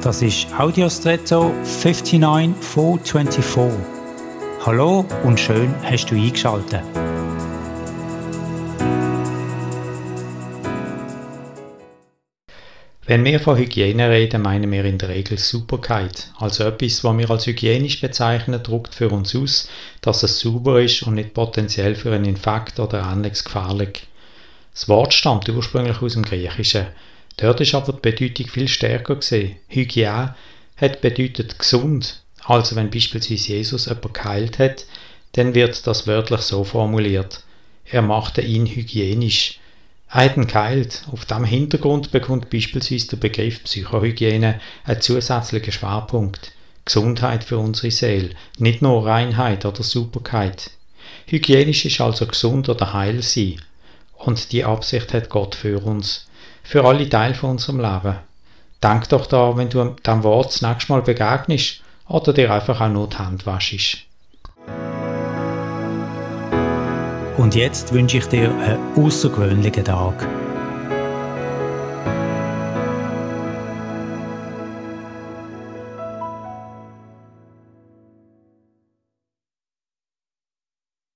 Das ist Audiostretto 59424. Hallo und schön hast du eingeschaltet. Wenn wir von Hygiene reden, meinen wir in der Regel Sauberkeit. Also etwas, was wir als hygienisch bezeichnen, druckt für uns aus, dass es sauber ist und nicht potenziell für einen Infekt oder anderes gefährlich. Das Wort stammt ursprünglich aus dem Griechischen. Dort ist aber die Bedeutung viel stärker gesehen. Hygiene hat bedeutet gesund. Also wenn beispielsweise Jesus jemanden geheilt hat, dann wird das wörtlich so formuliert. Er machte ihn hygienisch. Er hat ihn geheilt. Auf diesem Hintergrund bekommt beispielsweise der Begriff Psychohygiene einen zusätzlichen Schwerpunkt. Gesundheit für unsere Seele, nicht nur Reinheit oder Superkeit. Hygienisch ist also gesund oder heil sein. Und die Absicht hat Gott für uns für alle Teile von unserem Leben. Denk doch da, wenn du dem Wort das nächste Mal begegnest oder dir einfach auch nur die Hände waschst. Und jetzt wünsche ich dir einen außergewöhnlichen Tag.